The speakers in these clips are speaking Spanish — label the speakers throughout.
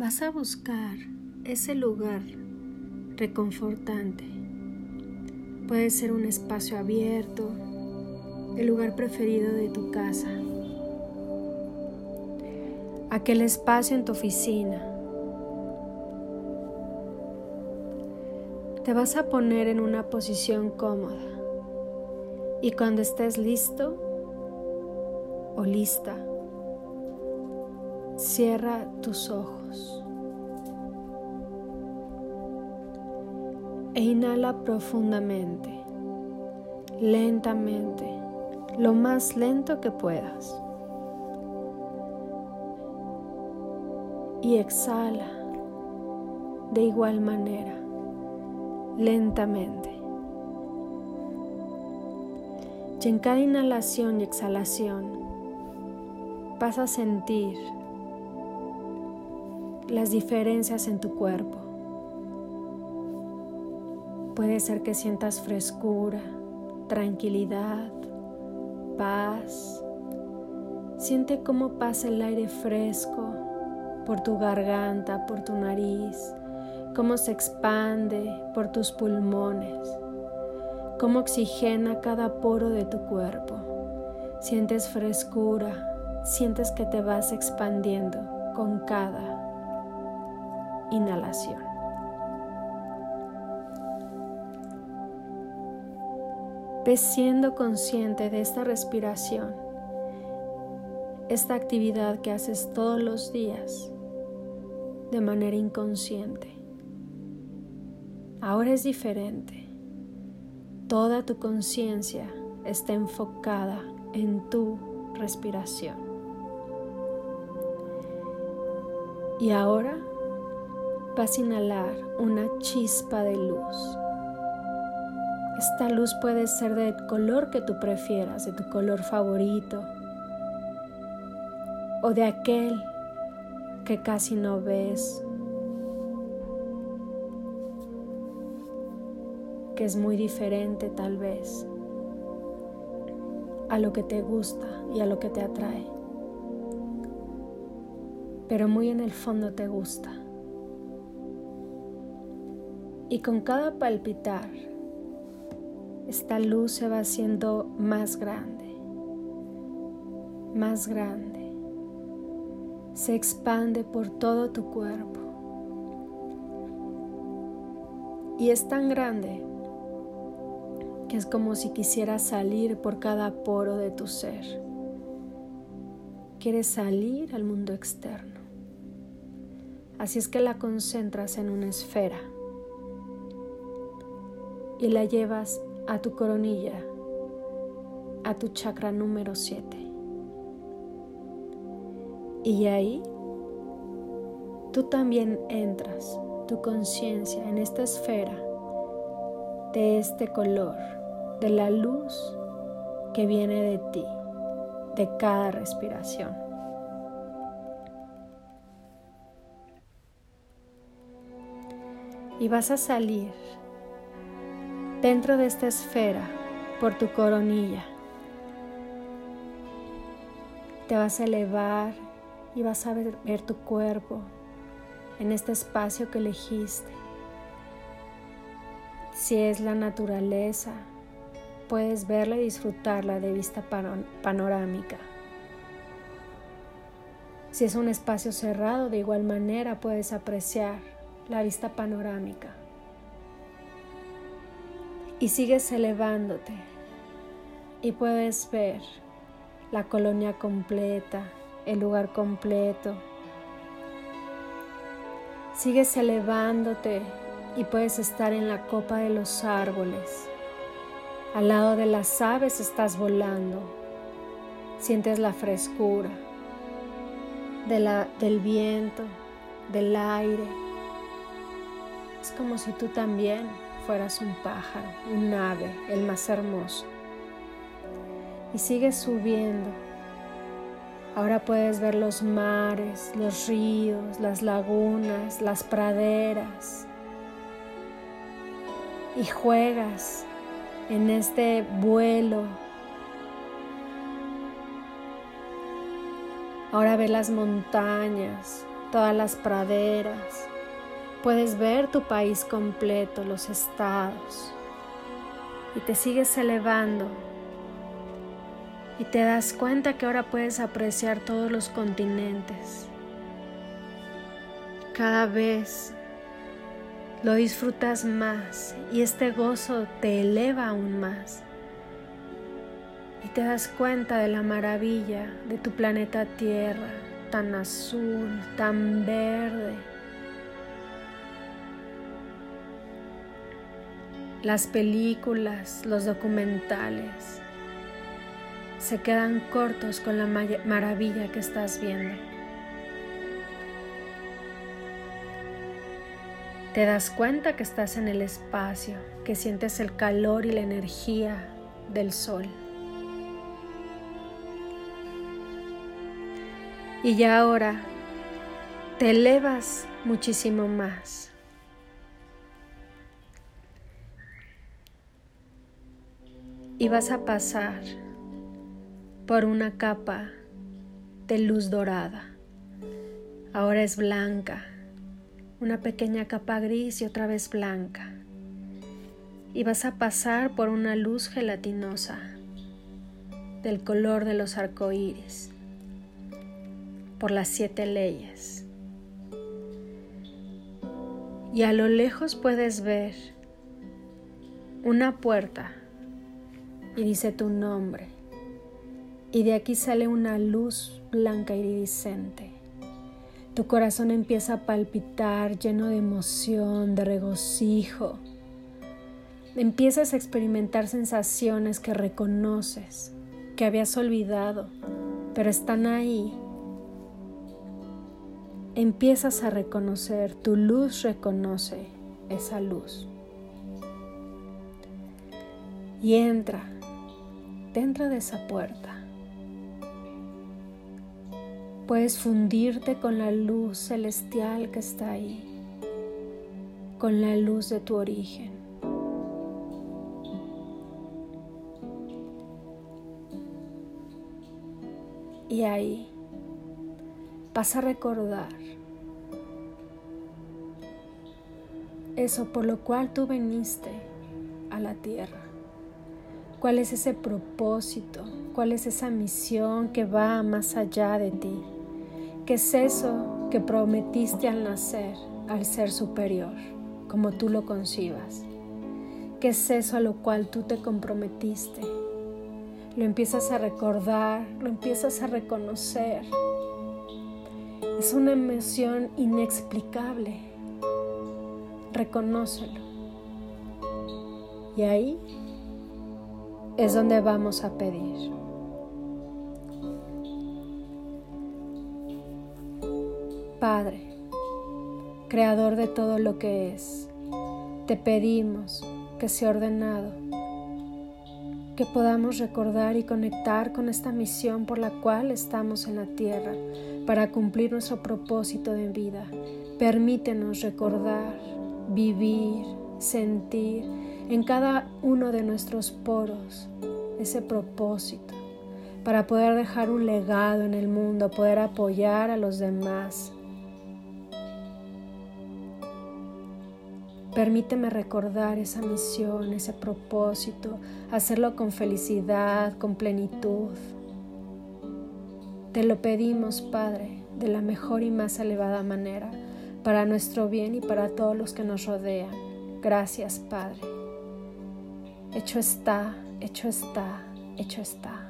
Speaker 1: Vas a buscar ese lugar reconfortante. Puede ser un espacio abierto, el lugar preferido de tu casa, aquel espacio en tu oficina. Te vas a poner en una posición cómoda y cuando estés listo o lista, cierra tus ojos e inhala profundamente, lentamente, lo más lento que puedas. Y exhala de igual manera, lentamente. Y en cada inhalación y exhalación vas a sentir las diferencias en tu cuerpo. Puede ser que sientas frescura, tranquilidad, paz. Siente cómo pasa el aire fresco por tu garganta, por tu nariz, cómo se expande por tus pulmones, cómo oxigena cada poro de tu cuerpo. Sientes frescura, sientes que te vas expandiendo con cada inhalación. Ves siendo consciente de esta respiración, esta actividad que haces todos los días de manera inconsciente. Ahora es diferente. Toda tu conciencia está enfocada en tu respiración. Y ahora vas a inhalar una chispa de luz. Esta luz puede ser del color que tú prefieras, de tu color favorito o de aquel que casi no ves, que es muy diferente tal vez a lo que te gusta y a lo que te atrae, pero muy en el fondo te gusta. Y con cada palpitar, esta luz se va haciendo más grande, más grande. Se expande por todo tu cuerpo. Y es tan grande que es como si quisieras salir por cada poro de tu ser. Quieres salir al mundo externo. Así es que la concentras en una esfera y la llevas a tu coronilla, a tu chakra número 7. Y ahí tú también entras, tu conciencia en esta esfera de este color, de la luz que viene de ti, de cada respiración. Y vas a salir dentro de esta esfera por tu coronilla. Te vas a elevar y vas a ver, tu cuerpo en este espacio que elegiste. Si es la naturaleza, puedes verla y disfrutarla de vista panorámica. Si es un espacio cerrado, de igual manera puedes apreciar la vista panorámica y sigues elevándote y puedes ver la colonia completa, el lugar completo. Sigues elevándote y puedes estar en la copa de los árboles. Al lado de las aves estás volando. Sientes la frescura del viento, del aire. Es como si tú también fueras un pájaro, un ave, el más hermoso. Y sigues subiendo. Ahora puedes ver los mares, los ríos, las lagunas, las praderas. Y juegas en este vuelo. Ahora ve las montañas, todas las praderas, puedes ver tu país completo, los estados, y te sigues elevando y te das cuenta que ahora puedes apreciar todos los continentes. Cada vez lo disfrutas más y este gozo te eleva aún más. Y te das cuenta de la maravilla de tu planeta Tierra, tan azul, tan verde. Las películas, los documentales, se quedan cortos con la maravilla que estás viendo. Te das cuenta que estás en el espacio, que sientes el calor y la energía del sol. Y ya ahora te elevas muchísimo más. Y vas a pasar por una capa de luz dorada. Ahora es blanca, una pequeña capa gris y otra vez blanca. Y vas a pasar por una luz gelatinosa del color de los arcoíris, por las siete leyes. Y a lo lejos puedes ver una puerta y dice tu nombre y de aquí sale una luz blanca iridiscente. Tu corazón empieza a palpitar lleno de emoción, de regocijo. Empiezas a experimentar sensaciones que reconoces, que habías olvidado, pero están ahí. Empiezas a reconocer, tu luz reconoce esa luz. Y entra dentro de esa puerta Puedes fundirte con la luz celestial que está ahí, con la luz de tu origen. Y ahí vas a recordar eso por lo cual tú viniste a la tierra. ¿Cuál es ese propósito? ¿Cuál es esa misión que va más allá de ti? ¿Qué es eso que prometiste al nacer, al ser superior, como tú lo concibas? ¿Qué es eso a lo cual tú te comprometiste? Lo empiezas a recordar, lo empiezas a reconocer. Es una emoción inexplicable. Reconócelo. Y ahí es donde vamos a pedir. Padre, Creador de todo lo que es, te pedimos que sea ordenado, que podamos recordar y conectar con esta misión por la cual estamos en la tierra para cumplir nuestro propósito de vida. Permítenos recordar, vivir, sentir en cada uno de nuestros poros ese propósito para poder dejar un legado en el mundo, poder apoyar a los demás, Permíteme recordar esa misión, ese propósito, hacerlo con felicidad, con plenitud. Te lo pedimos, Padre, de la mejor y más elevada manera, para nuestro bien y para todos los que nos rodean. Gracias, Padre. Hecho está, hecho está, hecho está.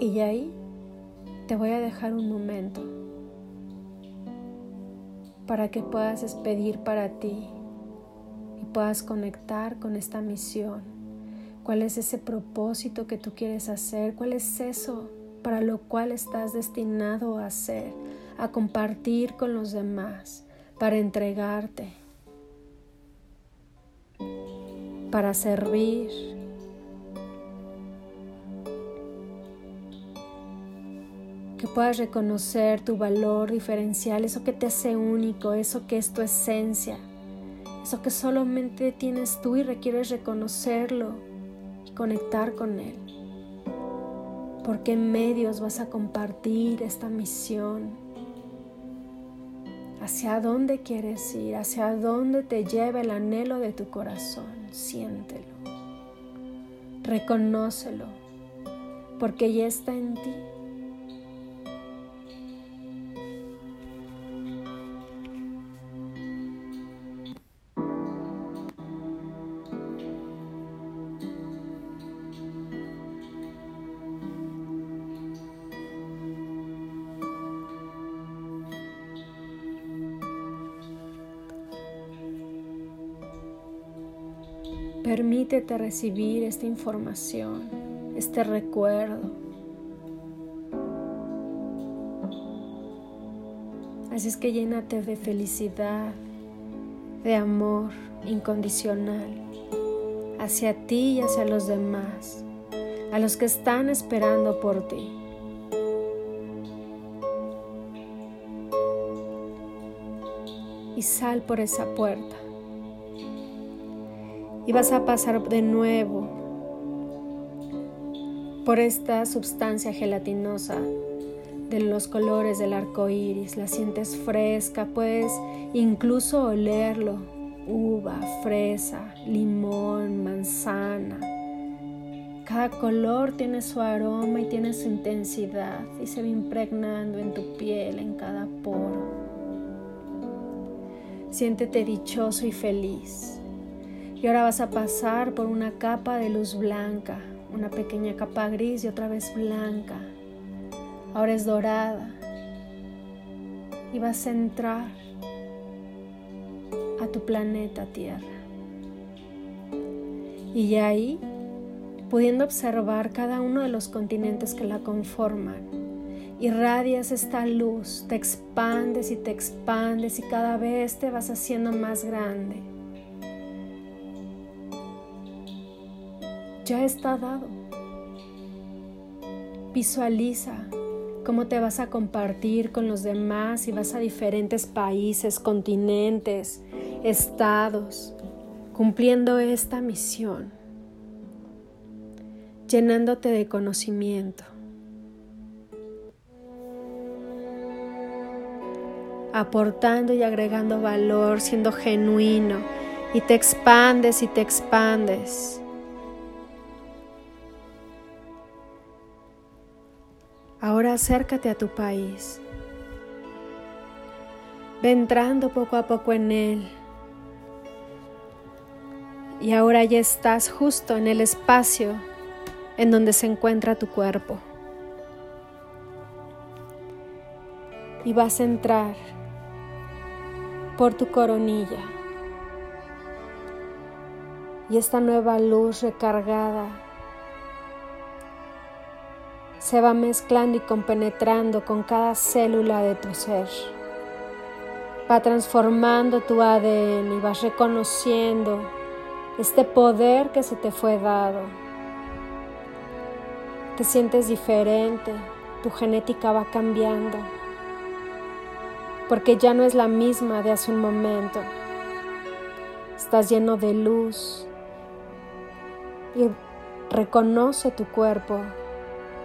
Speaker 1: Y ahí te voy a dejar un momento para que puedas despedir para ti y puedas conectar con esta misión. ¿Cuál es ese propósito que tú quieres hacer? ¿Cuál es eso para lo cual estás destinado a hacer, a compartir con los demás, para entregarte, para servir? que puedas reconocer tu valor diferencial, eso que te hace único, eso que es tu esencia, eso que solamente tienes tú y requieres reconocerlo y conectar con él. por qué medios vas a compartir esta misión, hacia dónde quieres ir, hacia dónde te lleva el anhelo de tu corazón. Siéntelo, reconócelo, porque ya está en ti. Permítete recibir esta información, este recuerdo. Así es que llénate de felicidad, de amor incondicional hacia ti y hacia los demás, a los que están esperando por ti. Y sal por esa puerta y vas a pasar de nuevo por esta sustancia gelatinosa de los colores del arco iris. La sientes fresca, puedes incluso olerlo: uva, fresa, limón, manzana. Cada color tiene su aroma y tiene su intensidad y se va impregnando en tu piel, en cada poro. Siéntete dichoso y feliz. Y ahora vas a pasar por una capa de luz blanca, una pequeña capa gris y otra vez blanca. Ahora es dorada. Y vas a entrar a tu planeta Tierra. Y ahí, pudiendo observar cada uno de los continentes que la conforman, irradias esta luz, te expandes y te expandes y cada vez te vas haciendo más grande ya está dado. Visualiza cómo te vas a compartir con los demás y vas a diferentes países, continentes, estados, cumpliendo esta misión, llenándote de conocimiento. aportando y agregando valor, siendo genuino, y te expandes y te expandes. Ahora acércate a tu país. Ve entrando poco a poco en él. Y ahora ya estás justo en el espacio en donde se encuentra tu cuerpo. Y vas a entrar por tu coronilla. Y esta nueva luz recargada se va mezclando y compenetrando con cada célula de tu ser. Va transformando tu ADN y vas reconociendo este poder que se te fue dado. Te sientes diferente, tu genética va cambiando, porque ya no es la misma de hace un momento. Estás lleno de luz y reconoce tu cuerpo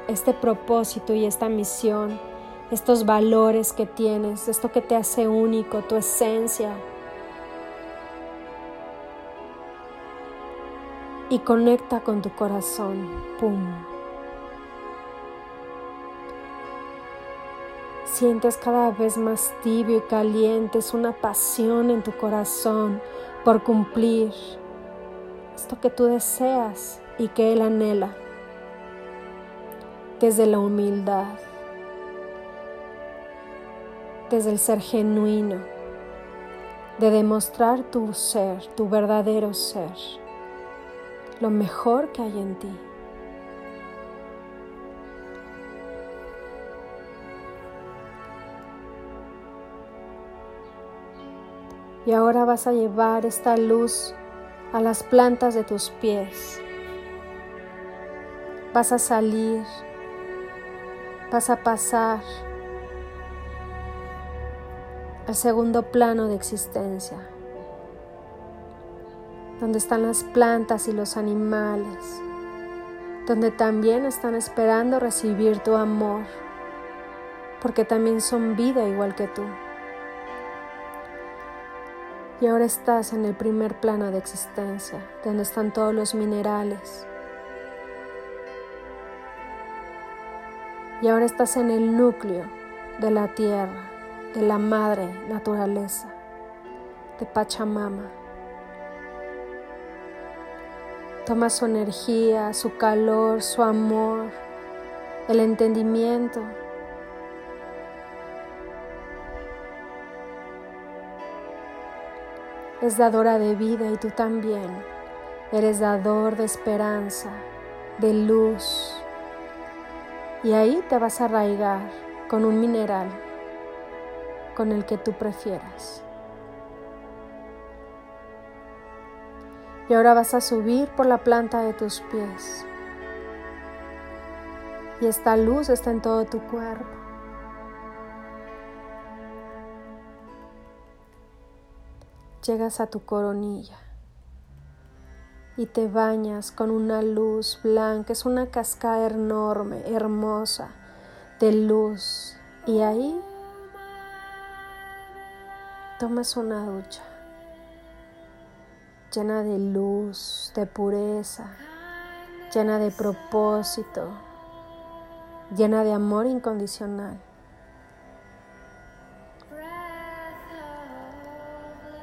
Speaker 1: este propósito y esta misión, estos valores que tienes, esto que te hace único, tu esencia. Y conecta con tu corazón. ¡Pum! Sientes cada vez más tibio y caliente, es una pasión en tu corazón por cumplir esto que tú deseas y que Él anhela desde la humildad, desde el ser genuino, de demostrar tu ser, tu verdadero ser, lo mejor que hay en ti. Y ahora vas a llevar esta luz a las plantas de tus pies. Vas a salir vas a pasar al segundo plano de existencia, donde están las plantas y los animales, donde también están esperando recibir tu amor, porque también son vida igual que tú. Y ahora estás en el primer plano de existencia, donde están todos los minerales. Y ahora estás en el núcleo de la tierra, de la madre naturaleza, de Pachamama. Toma su energía, su calor, su amor, el entendimiento. Es dadora de vida y tú también. Eres dador de esperanza, de luz. Y ahí te vas a arraigar con un mineral, con el que tú prefieras. Y ahora vas a subir por la planta de tus pies. Y esta luz está en todo tu cuerpo. Llegas a tu coronilla y te bañas con una luz blanca. Es una cascada enorme, hermosa, de luz. Y ahí tomas una ducha llena de luz, de pureza, llena de propósito, llena de amor incondicional.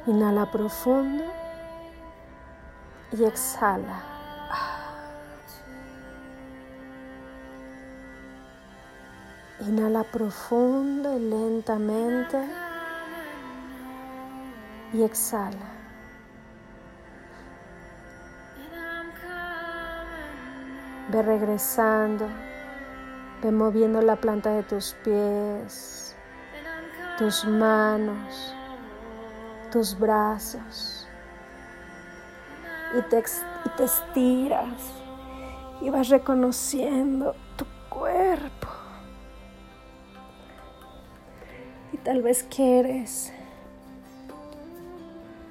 Speaker 1: Inhala profundo y exhala. Inhala profundo y lentamente y exhala. Ve regresando, ve moviendo la planta de tus pies, tus manos, tus brazos. Y te, y te estiras y vas reconociendo tu cuerpo. Y tal vez quieres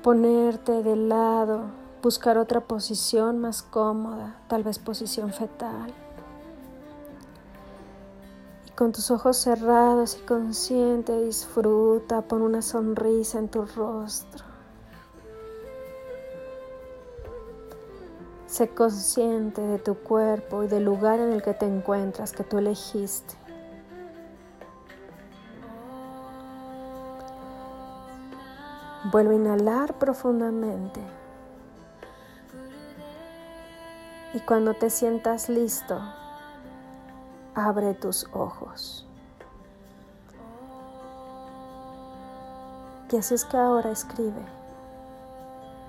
Speaker 1: ponerte de lado buscar otra posición más cómoda, tal vez posición fetal. Y con tus ojos cerrados y consciente disfruta, pon una sonrisa en tu rostro. Sé consciente de tu cuerpo y del lugar en el que te encuentras que tú elegiste. Vuelve a inhalar profundamente. Y cuando te sientas listo, abre tus ojos. Y así es que ahora escribe.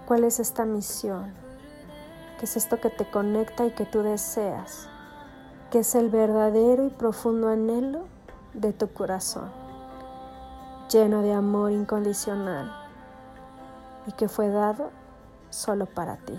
Speaker 1: ¿Cuál es esta misión? ¿Qué es esto que te conecta y que tú deseas? ¿Qué es el verdadero y profundo anhelo de tu corazón? Lleno de amor incondicional y que fue dado solo para ti.